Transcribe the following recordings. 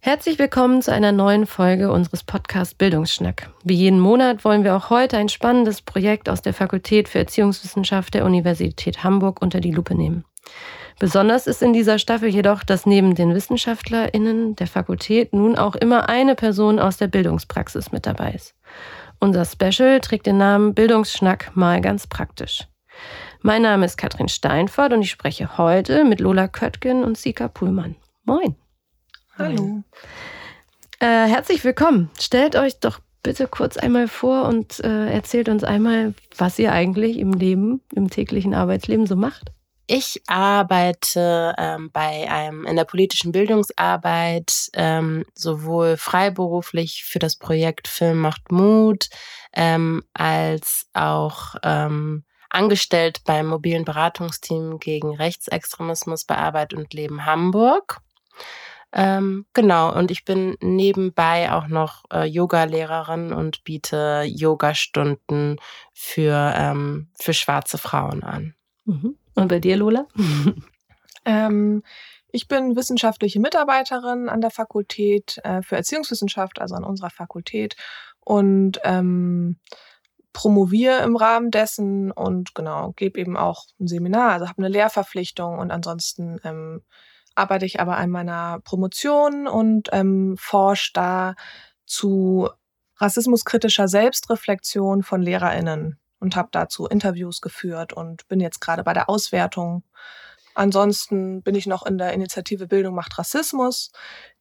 Herzlich willkommen zu einer neuen Folge unseres Podcasts Bildungsschnack. Wie jeden Monat wollen wir auch heute ein spannendes Projekt aus der Fakultät für Erziehungswissenschaft der Universität Hamburg unter die Lupe nehmen. Besonders ist in dieser Staffel jedoch, dass neben den WissenschaftlerInnen der Fakultät nun auch immer eine Person aus der Bildungspraxis mit dabei ist. Unser Special trägt den Namen Bildungsschnack mal ganz praktisch. Mein Name ist Katrin Steinfort und ich spreche heute mit Lola Köttgen und Sika Puhlmann. Moin. Hallo. Äh, herzlich willkommen. Stellt euch doch bitte kurz einmal vor und äh, erzählt uns einmal, was ihr eigentlich im Leben, im täglichen Arbeitsleben so macht. Ich arbeite ähm, bei einem in der politischen Bildungsarbeit ähm, sowohl freiberuflich für das Projekt Film macht Mut ähm, als auch ähm, angestellt beim mobilen Beratungsteam gegen Rechtsextremismus bei Arbeit und Leben Hamburg. Ähm, genau, und ich bin nebenbei auch noch äh, Yoga-Lehrerin und biete Yogastunden für, ähm, für schwarze Frauen an. Mhm. Und bei dir, Lola? ähm, ich bin wissenschaftliche Mitarbeiterin an der Fakultät äh, für Erziehungswissenschaft, also an unserer Fakultät. Und ähm, promoviere im Rahmen dessen und genau, gebe eben auch ein Seminar, also habe eine Lehrverpflichtung und ansonsten ähm, arbeite ich aber an meiner Promotion und ähm, forsche da zu rassismuskritischer Selbstreflexion von LehrerInnen und habe dazu Interviews geführt und bin jetzt gerade bei der Auswertung. Ansonsten bin ich noch in der Initiative Bildung macht Rassismus,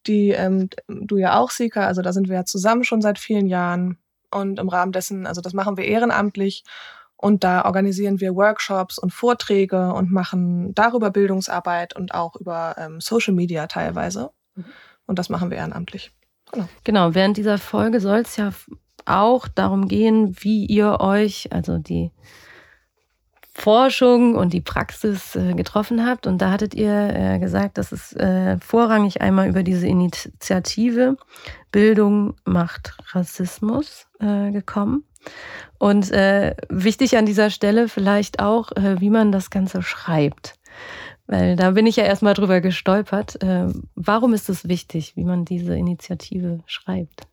die ähm, du ja auch, Sika, also da sind wir ja zusammen schon seit vielen Jahren und im Rahmen dessen, also das machen wir ehrenamtlich und da organisieren wir Workshops und Vorträge und machen darüber Bildungsarbeit und auch über ähm, Social Media teilweise. Mhm. Und das machen wir ehrenamtlich. Genau. genau, während dieser Folge soll es ja auch darum gehen, wie ihr euch, also die Forschung und die Praxis äh, getroffen habt. Und da hattet ihr äh, gesagt, dass es äh, vorrangig einmal über diese Initiative Bildung macht Rassismus äh, gekommen. Und äh, wichtig an dieser Stelle vielleicht auch, äh, wie man das Ganze schreibt. Weil da bin ich ja erstmal drüber gestolpert. Warum ist es wichtig, wie man diese Initiative schreibt?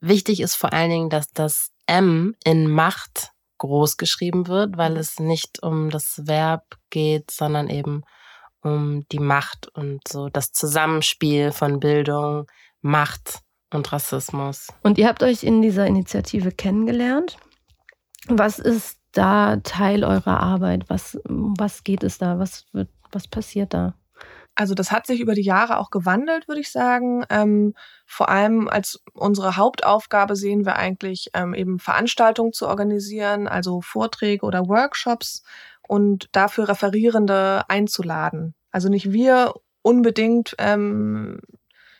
Wichtig ist vor allen Dingen, dass das M in Macht groß geschrieben wird, weil es nicht um das Verb geht, sondern eben um die Macht und so das Zusammenspiel von Bildung, Macht und Rassismus. Und ihr habt euch in dieser Initiative kennengelernt. Was ist da Teil eurer Arbeit? Was, was geht es da? Was, wird, was passiert da? Also das hat sich über die Jahre auch gewandelt, würde ich sagen. Ähm, vor allem als unsere Hauptaufgabe sehen wir eigentlich ähm, eben Veranstaltungen zu organisieren, also Vorträge oder Workshops und dafür Referierende einzuladen. Also nicht wir unbedingt ähm,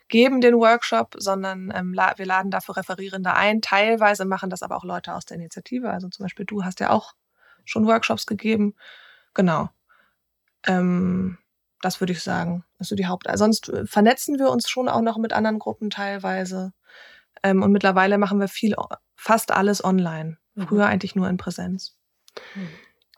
geben den Workshop, sondern ähm, la wir laden dafür Referierende ein. Teilweise machen das aber auch Leute aus der Initiative. Also zum Beispiel du hast ja auch schon Workshops gegeben. Genau. Ähm, das würde ich sagen. Das ist so die Haupt. Sonst äh, vernetzen wir uns schon auch noch mit anderen Gruppen teilweise. Ähm, und mittlerweile machen wir viel, fast alles online. Mhm. Früher eigentlich nur in Präsenz.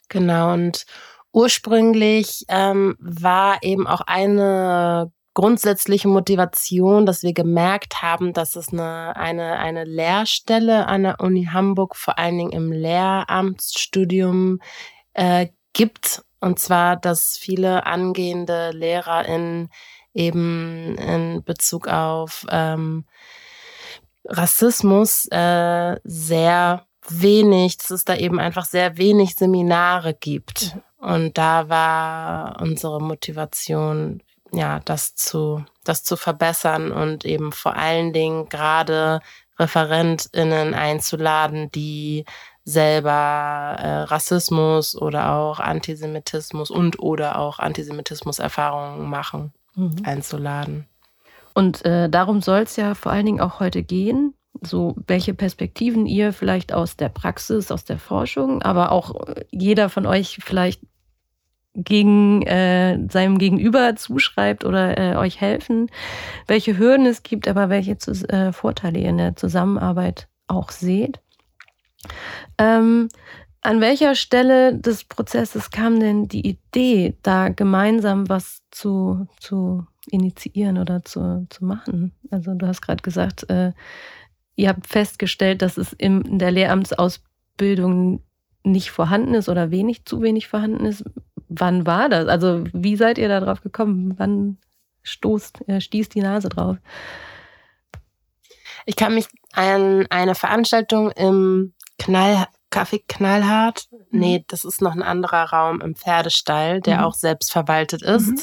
Genau. Und ursprünglich ähm, war eben auch eine grundsätzliche Motivation, dass wir gemerkt haben, dass es eine, eine, eine Lehrstelle an der Uni Hamburg, vor allen Dingen im Lehramtsstudium, äh, gibt. Und zwar, dass viele angehende LehrerInnen eben in Bezug auf ähm, Rassismus äh, sehr wenig, dass es da eben einfach sehr wenig Seminare gibt. Mhm. Und da war unsere Motivation, ja, das zu, das zu verbessern und eben vor allen Dingen gerade ReferentInnen einzuladen, die selber äh, Rassismus oder auch Antisemitismus und oder auch Antisemitismus-Erfahrungen machen, mhm. einzuladen. Und äh, darum soll es ja vor allen Dingen auch heute gehen. So, welche Perspektiven ihr vielleicht aus der Praxis, aus der Forschung, aber auch jeder von euch vielleicht gegen äh, seinem Gegenüber zuschreibt oder äh, euch helfen, welche Hürden es gibt, aber welche zu, äh, Vorteile ihr in der Zusammenarbeit auch seht. Ähm, An welcher Stelle des Prozesses kam denn die Idee, da gemeinsam was zu, zu initiieren oder zu, zu machen? Also du hast gerade gesagt, äh, ihr habt festgestellt, dass es in der Lehramtsausbildung nicht vorhanden ist oder wenig, zu wenig vorhanden ist. Wann war das? Also wie seid ihr da drauf gekommen? Wann stoßt, äh, stieß die Nase drauf? Ich kann mich an eine Veranstaltung im Knall, Kaffee Knallhart. Mhm. Nee, das ist noch ein anderer Raum im Pferdestall, der mhm. auch selbst verwaltet ist. Mhm.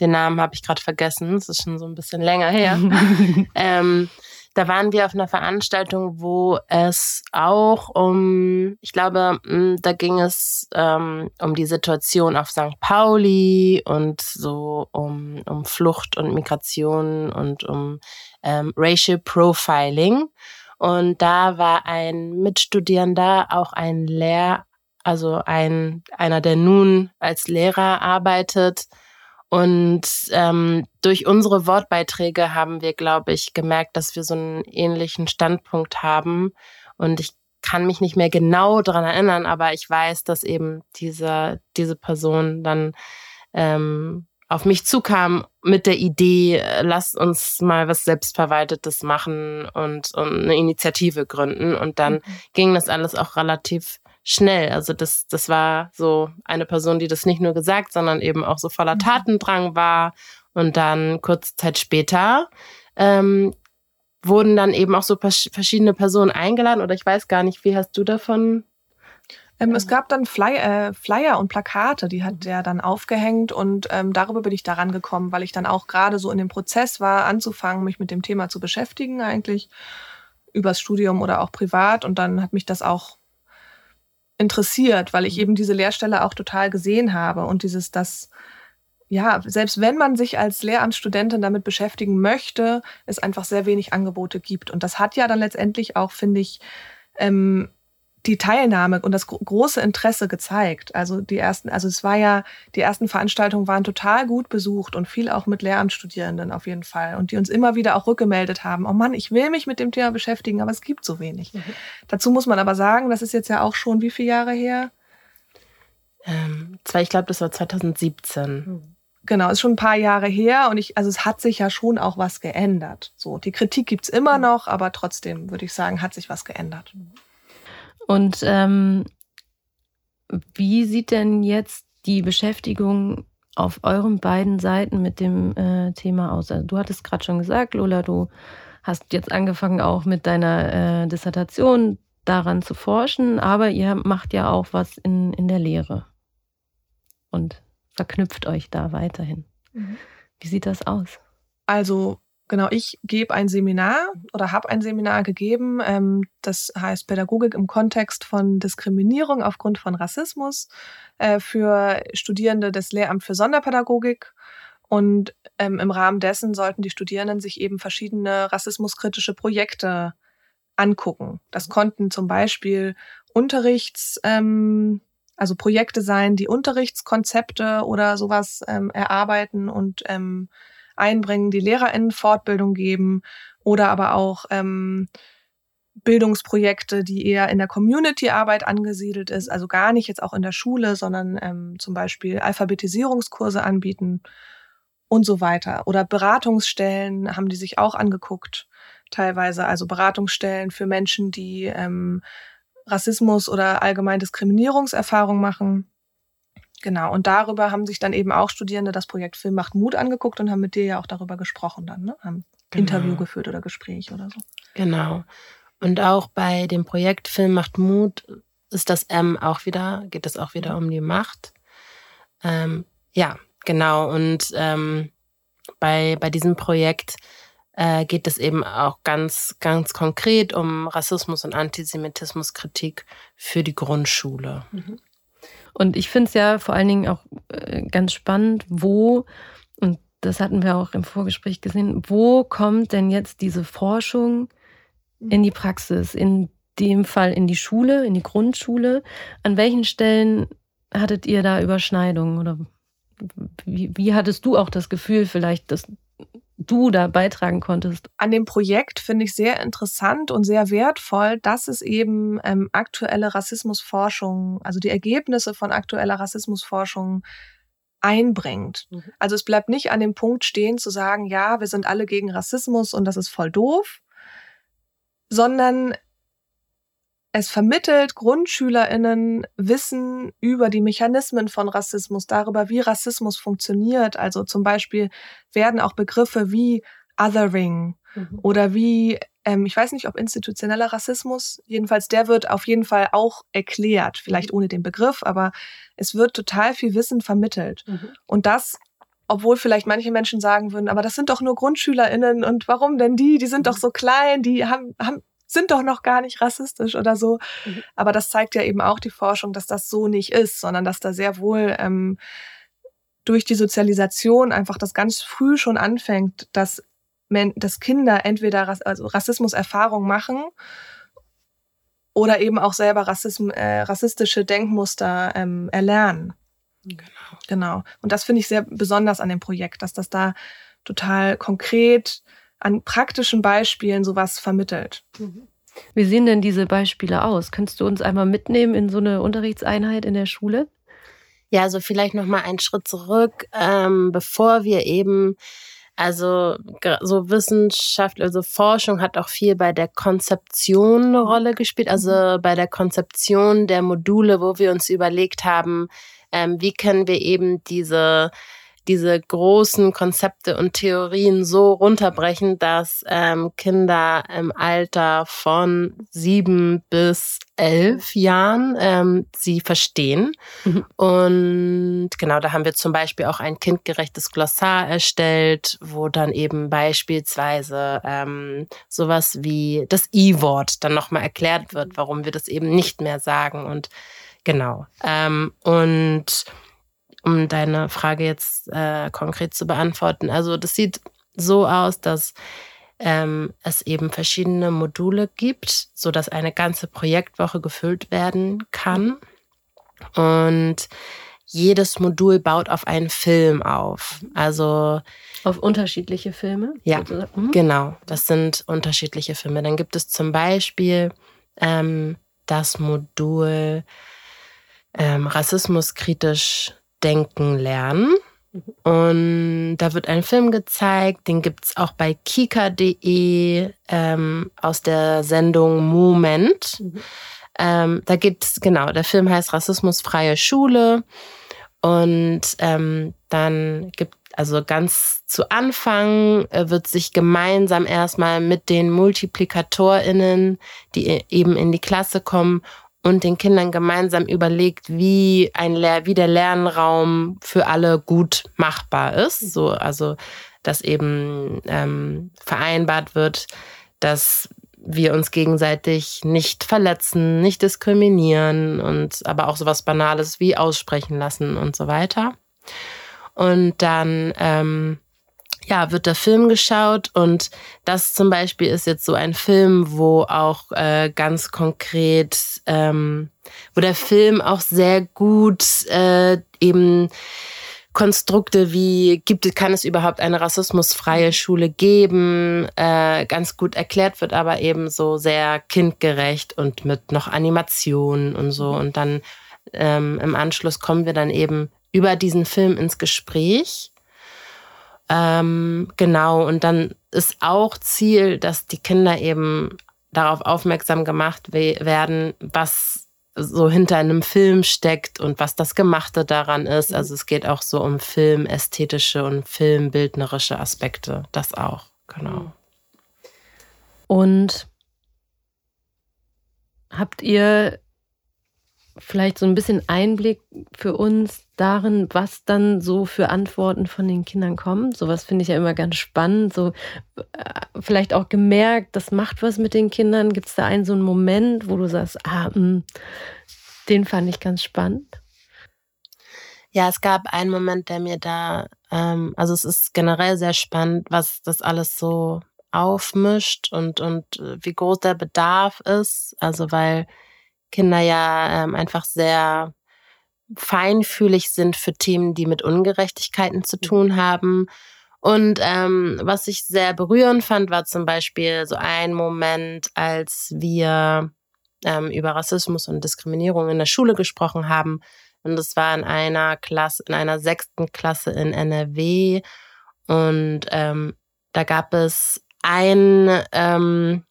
Den Namen habe ich gerade vergessen. Das ist schon so ein bisschen länger her. ähm, da waren wir auf einer Veranstaltung, wo es auch um, ich glaube, hm, da ging es ähm, um die Situation auf St. Pauli und so um, um Flucht und Migration und um ähm, Racial Profiling. Und da war ein Mitstudierender, auch ein Lehr, also ein, einer, der nun als Lehrer arbeitet. Und ähm, durch unsere Wortbeiträge haben wir, glaube ich, gemerkt, dass wir so einen ähnlichen Standpunkt haben. Und ich kann mich nicht mehr genau daran erinnern, aber ich weiß, dass eben diese, diese Person dann ähm, auf mich zukam mit der Idee, äh, lasst uns mal was Selbstverwaltetes machen und, und eine Initiative gründen. Und dann mhm. ging das alles auch relativ schnell. Also das, das war so eine Person, die das nicht nur gesagt, sondern eben auch so voller mhm. Tatendrang war. Und dann kurze Zeit später ähm, wurden dann eben auch so verschiedene Personen eingeladen. Oder ich weiß gar nicht, wie hast du davon ähm, es gab dann Fly, äh, Flyer und Plakate, die hat der dann aufgehängt und ähm, darüber bin ich daran gekommen, weil ich dann auch gerade so in dem Prozess war, anzufangen, mich mit dem Thema zu beschäftigen eigentlich, übers Studium oder auch privat und dann hat mich das auch interessiert, weil ich mhm. eben diese Lehrstelle auch total gesehen habe und dieses, das, ja, selbst wenn man sich als Lehramtsstudentin damit beschäftigen möchte, es einfach sehr wenig Angebote gibt. Und das hat ja dann letztendlich auch, finde ich, ähm, die Teilnahme und das große Interesse gezeigt. Also die ersten, also es war ja, die ersten Veranstaltungen waren total gut besucht und viel auch mit Lehramtsstudierenden auf jeden Fall. Und die uns immer wieder auch rückgemeldet haben, oh Mann, ich will mich mit dem Thema beschäftigen, aber es gibt so wenig. Mhm. Dazu muss man aber sagen, das ist jetzt ja auch schon wie viele Jahre her? Ähm, zwei, ich glaube, das war 2017. Mhm. Genau, ist schon ein paar Jahre her und ich, also es hat sich ja schon auch was geändert. So, die Kritik gibt's immer mhm. noch, aber trotzdem würde ich sagen, hat sich was geändert. Und ähm, wie sieht denn jetzt die Beschäftigung auf euren beiden Seiten mit dem äh, Thema aus? Also du hattest gerade schon gesagt, Lola, du hast jetzt angefangen auch mit deiner äh, Dissertation daran zu forschen, aber ihr macht ja auch was in, in der Lehre und verknüpft euch da weiterhin. Mhm. Wie sieht das aus? Also Genau, ich gebe ein Seminar oder habe ein Seminar gegeben, ähm, das heißt Pädagogik im Kontext von Diskriminierung aufgrund von Rassismus äh, für Studierende des Lehramt für Sonderpädagogik. Und ähm, im Rahmen dessen sollten die Studierenden sich eben verschiedene rassismuskritische Projekte angucken. Das konnten zum Beispiel Unterrichts, ähm, also Projekte sein, die Unterrichtskonzepte oder sowas ähm, erarbeiten und ähm, einbringen, die LehrerInnen Fortbildung geben oder aber auch ähm, Bildungsprojekte, die eher in der Community-Arbeit angesiedelt ist, also gar nicht jetzt auch in der Schule, sondern ähm, zum Beispiel Alphabetisierungskurse anbieten und so weiter. Oder Beratungsstellen haben die sich auch angeguckt, teilweise. Also Beratungsstellen für Menschen, die ähm, Rassismus oder allgemein Diskriminierungserfahrung machen. Genau, und darüber haben sich dann eben auch Studierende das Projekt Film macht Mut angeguckt und haben mit dir ja auch darüber gesprochen dann, ne? Haben genau. Interview geführt oder Gespräch oder so. Genau. Und auch bei dem Projekt Film macht Mut ist das M auch wieder, geht es auch wieder um die Macht. Ähm, ja, genau. Und ähm, bei, bei diesem Projekt äh, geht es eben auch ganz, ganz konkret um Rassismus und Antisemitismuskritik für die Grundschule. Mhm. Und ich finde es ja vor allen Dingen auch äh, ganz spannend, wo, und das hatten wir auch im Vorgespräch gesehen, wo kommt denn jetzt diese Forschung in die Praxis, in dem Fall in die Schule, in die Grundschule? An welchen Stellen hattet ihr da Überschneidungen? Oder wie, wie hattest du auch das Gefühl, vielleicht, dass du da beitragen konntest? An dem Projekt finde ich sehr interessant und sehr wertvoll, dass es eben ähm, aktuelle Rassismusforschung, also die Ergebnisse von aktueller Rassismusforschung einbringt. Mhm. Also es bleibt nicht an dem Punkt stehen zu sagen, ja, wir sind alle gegen Rassismus und das ist voll doof, sondern es vermittelt Grundschülerinnen Wissen über die Mechanismen von Rassismus, darüber, wie Rassismus funktioniert. Also zum Beispiel werden auch Begriffe wie Othering mhm. oder wie, ähm, ich weiß nicht, ob institutioneller Rassismus, jedenfalls der wird auf jeden Fall auch erklärt, vielleicht mhm. ohne den Begriff, aber es wird total viel Wissen vermittelt. Mhm. Und das obwohl vielleicht manche Menschen sagen würden, aber das sind doch nur GrundschülerInnen und warum denn die? Die sind doch mhm. so klein, die haben, haben sind doch noch gar nicht rassistisch oder so. Mhm. Aber das zeigt ja eben auch die Forschung, dass das so nicht ist, sondern dass da sehr wohl ähm, durch die Sozialisation einfach das ganz früh schon anfängt, dass, dass Kinder entweder Rass also Rassismuserfahrung machen oder eben auch selber Rassism äh, rassistische Denkmuster ähm, erlernen. Genau. Genau. Und das finde ich sehr besonders an dem Projekt, dass das da total konkret an praktischen Beispielen sowas vermittelt. Mhm. Wie sehen denn diese Beispiele aus? Könntest du uns einmal mitnehmen in so eine Unterrichtseinheit in der Schule? Ja, also vielleicht noch mal einen Schritt zurück, ähm, bevor wir eben also so Wissenschaft, also Forschung hat auch viel bei der Konzeption eine Rolle gespielt. Also mhm. bei der Konzeption der Module, wo wir uns überlegt haben, ähm, wie können wir eben diese diese großen Konzepte und Theorien so runterbrechen, dass ähm, Kinder im Alter von sieben bis elf Jahren ähm, sie verstehen. Mhm. Und genau, da haben wir zum Beispiel auch ein kindgerechtes Glossar erstellt, wo dann eben beispielsweise ähm, sowas wie das I-Wort dann nochmal erklärt wird, warum wir das eben nicht mehr sagen. Und genau. Ähm, und um deine Frage jetzt äh, konkret zu beantworten. Also das sieht so aus, dass ähm, es eben verschiedene Module gibt, so dass eine ganze Projektwoche gefüllt werden kann. Und jedes Modul baut auf einen Film auf. Also auf unterschiedliche Filme? Ja, mhm. genau. Das sind unterschiedliche Filme. Dann gibt es zum Beispiel ähm, das Modul ähm, rassismuskritisch denken lernen. Und da wird ein Film gezeigt, den gibt es auch bei kika.de ähm, aus der Sendung Moment. Mhm. Ähm, da geht es, genau, der Film heißt Rassismusfreie Schule. Und ähm, dann gibt also ganz zu Anfang äh, wird sich gemeinsam erstmal mit den MultiplikatorInnen, die e-, eben in die Klasse kommen und den Kindern gemeinsam überlegt, wie ein Lehr wie der Lernraum für alle gut machbar ist. So, also dass eben ähm, vereinbart wird, dass wir uns gegenseitig nicht verletzen, nicht diskriminieren und aber auch sowas Banales wie aussprechen lassen und so weiter. Und dann ähm, ja, wird der Film geschaut und das zum Beispiel ist jetzt so ein Film, wo auch äh, ganz konkret, ähm, wo der Film auch sehr gut äh, eben Konstrukte wie gibt kann es überhaupt eine rassismusfreie Schule geben, äh, ganz gut erklärt wird, aber eben so sehr kindgerecht und mit noch Animationen und so. Und dann ähm, im Anschluss kommen wir dann eben über diesen Film ins Gespräch ähm, genau, und dann ist auch Ziel, dass die Kinder eben darauf aufmerksam gemacht werden, was so hinter einem Film steckt und was das Gemachte daran ist. Also es geht auch so um filmästhetische und filmbildnerische Aspekte. Das auch, genau. Und habt ihr vielleicht so ein bisschen Einblick für uns darin, was dann so für Antworten von den Kindern kommen. Sowas finde ich ja immer ganz spannend. So äh, vielleicht auch gemerkt, das macht was mit den Kindern. Gibt es da einen so einen Moment, wo du sagst, ah, mh, hm, den fand ich ganz spannend? Ja, es gab einen Moment, der mir da, ähm, also es ist generell sehr spannend, was das alles so aufmischt und, und äh, wie groß der Bedarf ist. Also weil Kinder ja ähm, einfach sehr feinfühlig sind für Themen, die mit Ungerechtigkeiten zu mhm. tun haben. Und ähm, was ich sehr berührend fand, war zum Beispiel so ein Moment, als wir ähm, über Rassismus und Diskriminierung in der Schule gesprochen haben. Und das war in einer Klasse, in einer sechsten Klasse in NRW. Und ähm, da gab es ein, ähm,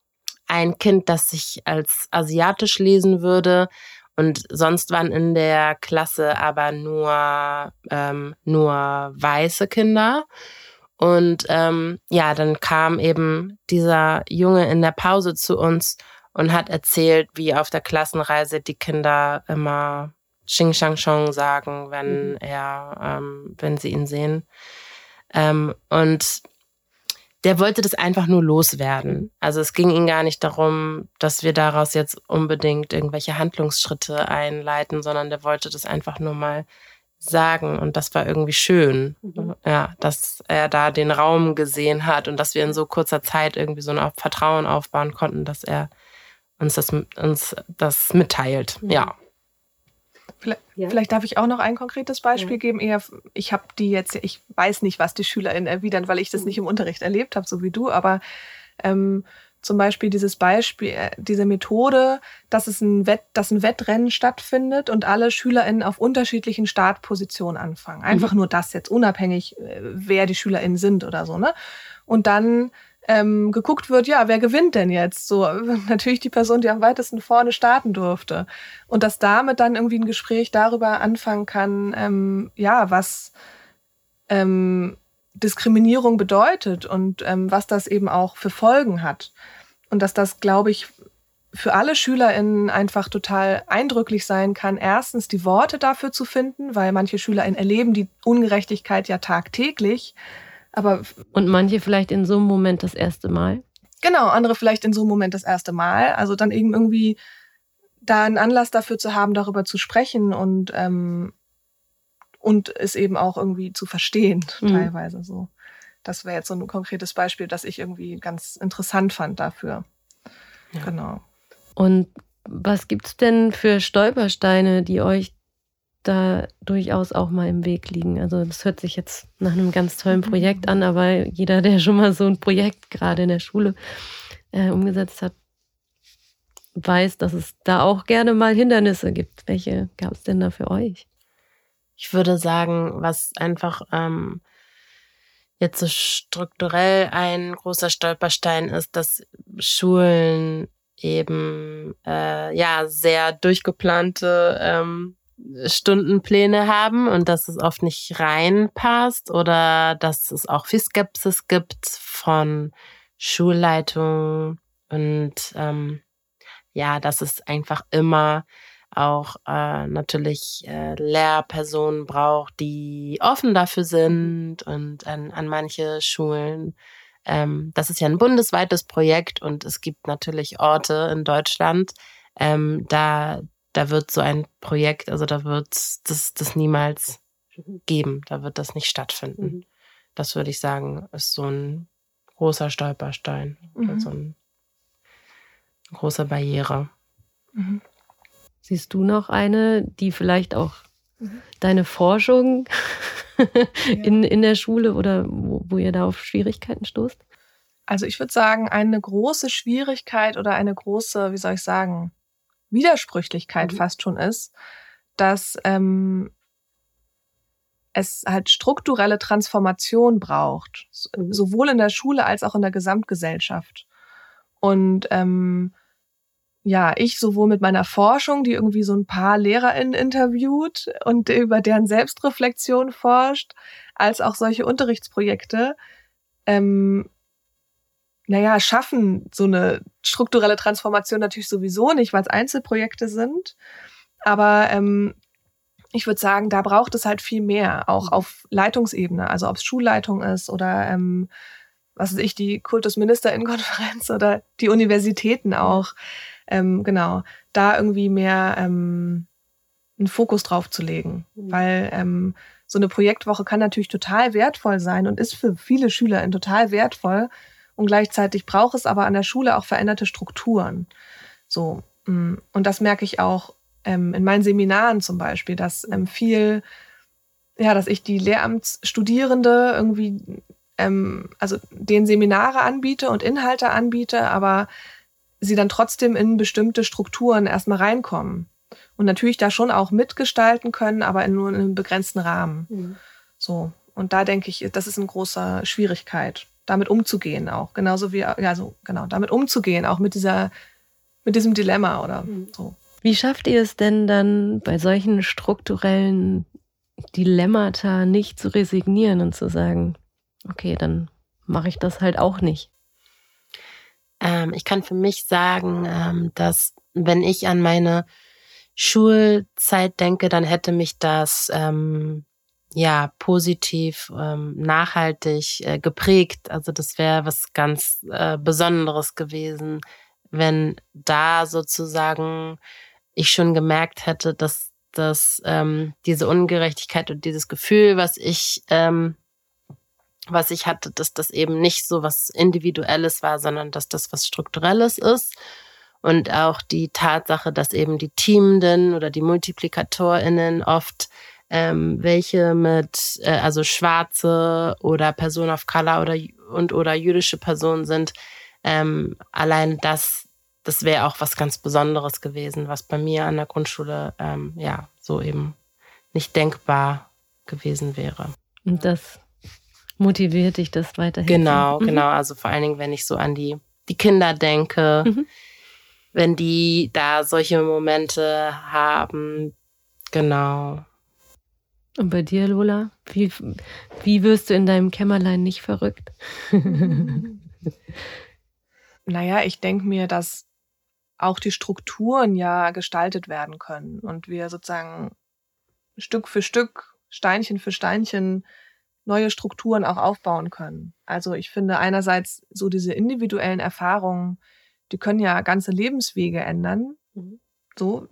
ein Kind, das sich als asiatisch lesen würde. Und sonst waren in der Klasse aber nur, ähm, nur weiße Kinder. Und ähm, ja, dann kam eben dieser Junge in der Pause zu uns und hat erzählt, wie auf der Klassenreise die Kinder immer Xing Shang Chong sagen, wenn mhm. er, ähm, wenn sie ihn sehen. Ähm, und der wollte das einfach nur loswerden. Also es ging ihm gar nicht darum, dass wir daraus jetzt unbedingt irgendwelche Handlungsschritte einleiten, sondern der wollte das einfach nur mal sagen. Und das war irgendwie schön, mhm. ja, dass er da den Raum gesehen hat und dass wir in so kurzer Zeit irgendwie so ein Vertrauen aufbauen konnten, dass er uns das, uns das mitteilt. Mhm. Ja. Vielleicht, ja. vielleicht, darf ich auch noch ein konkretes Beispiel ja. geben. Eher, ich habe die jetzt, ich weiß nicht, was die SchülerInnen erwidern, weil ich das nicht im Unterricht erlebt habe, so wie du, aber ähm, zum Beispiel dieses Beispiel, äh, diese Methode, dass es ein, Wett, dass ein Wettrennen stattfindet und alle SchülerInnen auf unterschiedlichen Startpositionen anfangen. Einfach mhm. nur das jetzt, unabhängig, äh, wer die SchülerInnen sind oder so, ne? Und dann ähm, geguckt wird, ja, wer gewinnt denn jetzt? So, natürlich die Person, die am weitesten vorne starten durfte. Und dass damit dann irgendwie ein Gespräch darüber anfangen kann, ähm, ja, was ähm, Diskriminierung bedeutet und ähm, was das eben auch für Folgen hat. Und dass das, glaube ich, für alle SchülerInnen einfach total eindrücklich sein kann, erstens die Worte dafür zu finden, weil manche SchülerInnen erleben die Ungerechtigkeit ja tagtäglich aber und manche vielleicht in so einem Moment das erste Mal. Genau, andere vielleicht in so einem Moment das erste Mal. Also dann eben irgendwie da einen Anlass dafür zu haben, darüber zu sprechen und ähm, und es eben auch irgendwie zu verstehen, mhm. teilweise so. Das wäre jetzt so ein konkretes Beispiel, das ich irgendwie ganz interessant fand dafür. Ja. Genau. Und was gibt's denn für Stolpersteine, die euch da durchaus auch mal im Weg liegen. Also das hört sich jetzt nach einem ganz tollen mhm. Projekt an, aber jeder, der schon mal so ein Projekt gerade in der Schule äh, umgesetzt hat, weiß, dass es da auch gerne mal Hindernisse gibt. Welche gab es denn da für euch? Ich würde sagen, was einfach ähm, jetzt so strukturell ein großer Stolperstein ist, dass Schulen eben äh, ja sehr durchgeplante ähm, Stundenpläne haben und dass es oft nicht reinpasst oder dass es auch viel Skepsis gibt von Schulleitung und ähm, ja, dass es einfach immer auch äh, natürlich äh, Lehrpersonen braucht, die offen dafür sind und an, an manche Schulen. Ähm, das ist ja ein bundesweites Projekt und es gibt natürlich Orte in Deutschland, ähm, da da wird so ein Projekt, also da wird das, das niemals geben, da wird das nicht stattfinden. Mhm. Das würde ich sagen, ist so ein großer Stolperstein, mhm. so ein, eine große Barriere. Mhm. Siehst du noch eine, die vielleicht auch mhm. deine Forschung in, in der Schule oder wo, wo ihr da auf Schwierigkeiten stoßt? Also ich würde sagen, eine große Schwierigkeit oder eine große, wie soll ich sagen, Widersprüchlichkeit mhm. fast schon ist, dass ähm, es halt strukturelle Transformation braucht, mhm. sowohl in der Schule als auch in der Gesamtgesellschaft. Und ähm, ja, ich sowohl mit meiner Forschung, die irgendwie so ein paar LehrerInnen interviewt und über deren Selbstreflexion forscht, als auch solche Unterrichtsprojekte, ähm, naja, schaffen so eine strukturelle Transformation natürlich sowieso nicht, weil es Einzelprojekte sind. Aber ähm, ich würde sagen, da braucht es halt viel mehr, auch mhm. auf Leitungsebene, also ob es Schulleitung ist oder ähm, was weiß ich, die Kultusministerinnenkonferenz oder die Universitäten auch. Ähm, genau, da irgendwie mehr ähm, einen Fokus drauf zu legen. Mhm. Weil ähm, so eine Projektwoche kann natürlich total wertvoll sein und ist für viele SchülerInnen total wertvoll, und gleichzeitig braucht es aber an der Schule auch veränderte Strukturen. So. Mm, und das merke ich auch ähm, in meinen Seminaren zum Beispiel, dass ähm, viel, ja, dass ich die Lehramtsstudierende irgendwie ähm, also den Seminare anbiete und Inhalte anbiete, aber sie dann trotzdem in bestimmte Strukturen erstmal reinkommen. Und natürlich da schon auch mitgestalten können, aber in nur in einem begrenzten Rahmen. Mhm. So. Und da denke ich, das ist eine große Schwierigkeit, damit umzugehen auch. Genauso wie, ja, so, genau, damit umzugehen, auch mit dieser, mit diesem Dilemma oder mhm. so. Wie schafft ihr es denn dann bei solchen strukturellen Dilemmata nicht zu resignieren und zu sagen, okay, dann mache ich das halt auch nicht? Ähm, ich kann für mich sagen, ähm, dass wenn ich an meine Schulzeit denke, dann hätte mich das ähm, ja positiv, ähm, nachhaltig äh, geprägt. Also das wäre was ganz äh, Besonderes gewesen, wenn da sozusagen ich schon gemerkt hätte, dass dass ähm, diese Ungerechtigkeit und dieses Gefühl, was ich ähm, was ich hatte, dass das eben nicht so was Individuelles war, sondern dass das was Strukturelles ist. Und auch die Tatsache, dass eben die Teamenden oder die MultiplikatorInnen oft ähm, welche mit, äh, also schwarze oder Personen of Color oder und oder jüdische Personen sind, ähm, allein das, das wäre auch was ganz Besonderes gewesen, was bei mir an der Grundschule ähm, ja so eben nicht denkbar gewesen wäre. Und das motiviert dich das weiterhin. Genau, mhm. genau. Also vor allen Dingen, wenn ich so an die, die Kinder denke, mhm. wenn die da solche Momente haben. Genau. Und bei dir, Lola, wie, wie wirst du in deinem Kämmerlein nicht verrückt? naja, ich denke mir, dass auch die Strukturen ja gestaltet werden können und wir sozusagen Stück für Stück, Steinchen für Steinchen neue Strukturen auch aufbauen können. Also ich finde einerseits so diese individuellen Erfahrungen, die können ja ganze Lebenswege ändern, mhm. so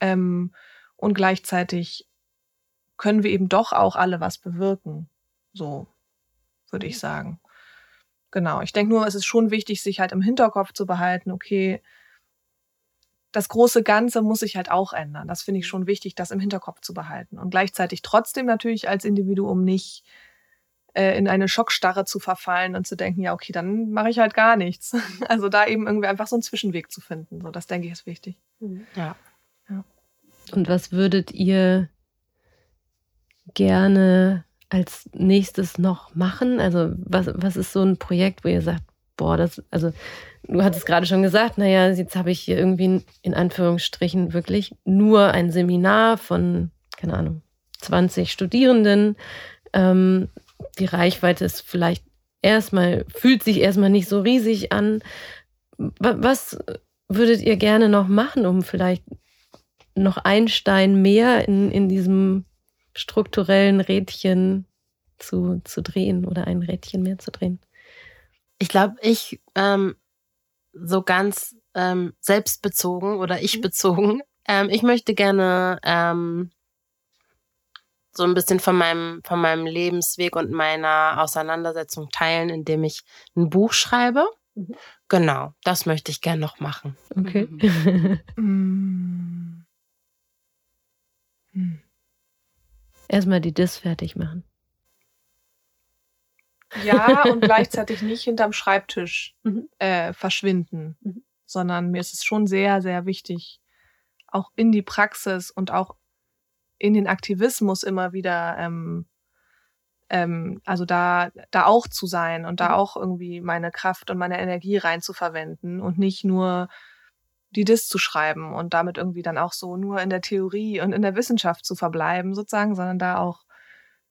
ähm, und gleichzeitig können wir eben doch auch alle was bewirken. So würde ich mhm. sagen. Genau. Ich denke nur, es ist schon wichtig, sich halt im Hinterkopf zu behalten, okay, das große Ganze muss sich halt auch ändern. Das finde ich schon wichtig, das im Hinterkopf zu behalten. Und gleichzeitig trotzdem natürlich als Individuum nicht äh, in eine Schockstarre zu verfallen und zu denken, ja, okay, dann mache ich halt gar nichts. Also da eben irgendwie einfach so einen Zwischenweg zu finden. So, das denke ich ist wichtig. Mhm. Ja. ja. Und was würdet ihr gerne als nächstes noch machen? Also was, was ist so ein Projekt, wo ihr sagt, boah, das, also du hattest gerade schon gesagt, naja, jetzt habe ich hier irgendwie in Anführungsstrichen wirklich nur ein Seminar von, keine Ahnung, 20 Studierenden. Ähm, die Reichweite ist vielleicht erstmal, fühlt sich erstmal nicht so riesig an. Was würdet ihr gerne noch machen, um vielleicht noch ein Stein mehr in, in diesem strukturellen Rädchen zu, zu drehen oder ein Rädchen mehr zu drehen? Ich glaube, ich ähm, so ganz ähm, selbstbezogen oder ich mhm. bezogen. Ähm, ich möchte gerne ähm, so ein bisschen von meinem, von meinem Lebensweg und meiner Auseinandersetzung teilen, indem ich ein Buch schreibe. Mhm. Genau, das möchte ich gerne noch machen. Okay. Mhm. Erstmal die Dis fertig machen. Ja, und gleichzeitig nicht hinterm Schreibtisch mhm. äh, verschwinden, mhm. sondern mir ist es schon sehr, sehr wichtig, auch in die Praxis und auch in den Aktivismus immer wieder, ähm, ähm, also da, da auch zu sein und da mhm. auch irgendwie meine Kraft und meine Energie rein zu verwenden und nicht nur die Dis zu schreiben und damit irgendwie dann auch so nur in der Theorie und in der Wissenschaft zu verbleiben, sozusagen, sondern da auch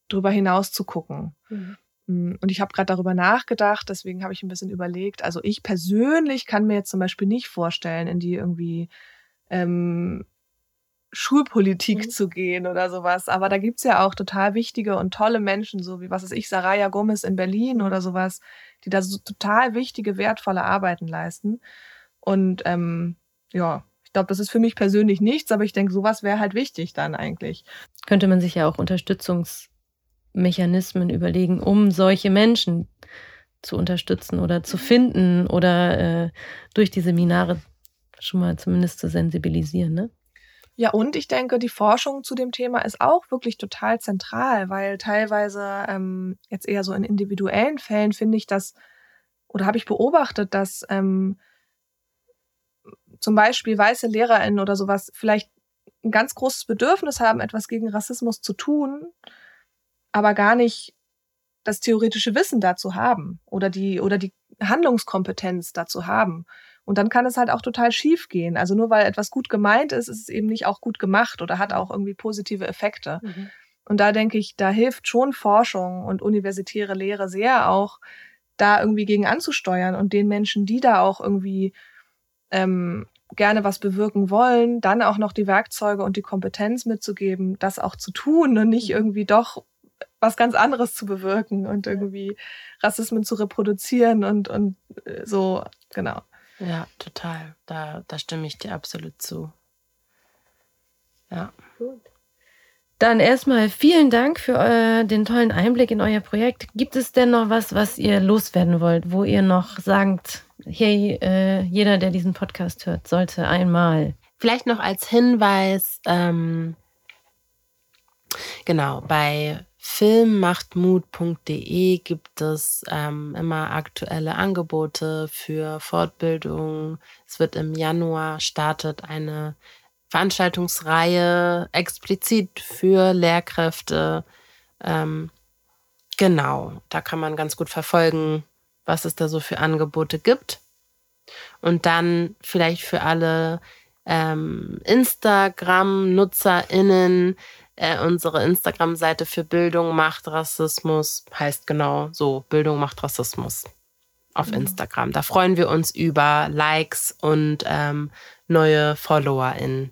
drüber hinaus zu gucken. Mhm. Mm, und ich habe gerade darüber nachgedacht, deswegen habe ich ein bisschen überlegt. Also ich persönlich kann mir jetzt zum Beispiel nicht vorstellen, in die irgendwie ähm, Schulpolitik mhm. zu gehen oder sowas. Aber da gibt's ja auch total wichtige und tolle Menschen, so wie, was weiß ich, Saraya Gomez in Berlin oder sowas, die da so total wichtige, wertvolle Arbeiten leisten. Und ähm, ja, ich glaube, das ist für mich persönlich nichts, aber ich denke, sowas wäre halt wichtig dann eigentlich. Könnte man sich ja auch Unterstützungs Mechanismen überlegen, um solche Menschen zu unterstützen oder zu finden oder äh, durch die Seminare schon mal zumindest zu sensibilisieren. Ne? Ja, und ich denke, die Forschung zu dem Thema ist auch wirklich total zentral, weil teilweise ähm, jetzt eher so in individuellen Fällen finde ich das, oder habe ich beobachtet, dass ähm, zum Beispiel weiße LehrerInnen oder sowas vielleicht ein ganz großes Bedürfnis haben, etwas gegen Rassismus zu tun, aber gar nicht das theoretische Wissen dazu haben oder die, oder die Handlungskompetenz dazu haben. Und dann kann es halt auch total schief gehen. Also nur weil etwas gut gemeint ist, ist es eben nicht auch gut gemacht oder hat auch irgendwie positive Effekte. Mhm. Und da denke ich, da hilft schon Forschung und universitäre Lehre sehr auch, da irgendwie gegen anzusteuern und den Menschen, die da auch irgendwie ähm, gerne was bewirken wollen, dann auch noch die Werkzeuge und die Kompetenz mitzugeben, das auch zu tun und nicht mhm. irgendwie doch was ganz anderes zu bewirken und irgendwie Rassismen zu reproduzieren und, und äh, so, genau. Ja, total. Da, da stimme ich dir absolut zu. Ja. Gut. Dann erstmal vielen Dank für äh, den tollen Einblick in euer Projekt. Gibt es denn noch was, was ihr loswerden wollt, wo ihr noch sagt, hey, äh, jeder, der diesen Podcast hört, sollte einmal. Vielleicht noch als Hinweis, ähm, genau, bei filmmachtmut.de gibt es ähm, immer aktuelle Angebote für Fortbildung. Es wird im Januar startet eine Veranstaltungsreihe explizit für Lehrkräfte. Ähm, genau, da kann man ganz gut verfolgen, was es da so für Angebote gibt. Und dann vielleicht für alle ähm, Instagram-NutzerInnen äh, unsere Instagram-Seite für Bildung macht Rassismus heißt genau so, Bildung macht Rassismus auf mhm. Instagram. Da freuen wir uns über Likes und ähm, neue FollowerInnen.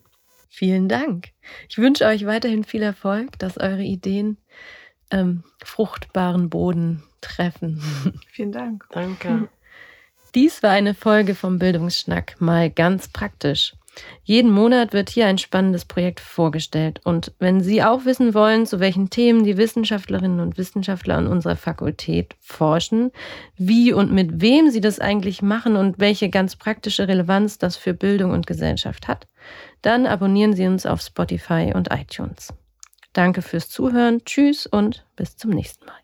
Vielen Dank. Ich wünsche euch weiterhin viel Erfolg, dass eure Ideen ähm, fruchtbaren Boden treffen. Vielen Dank. Danke. Dies war eine Folge vom Bildungsschnack, mal ganz praktisch. Jeden Monat wird hier ein spannendes Projekt vorgestellt. Und wenn Sie auch wissen wollen, zu welchen Themen die Wissenschaftlerinnen und Wissenschaftler an unserer Fakultät forschen, wie und mit wem sie das eigentlich machen und welche ganz praktische Relevanz das für Bildung und Gesellschaft hat, dann abonnieren Sie uns auf Spotify und iTunes. Danke fürs Zuhören, tschüss und bis zum nächsten Mal.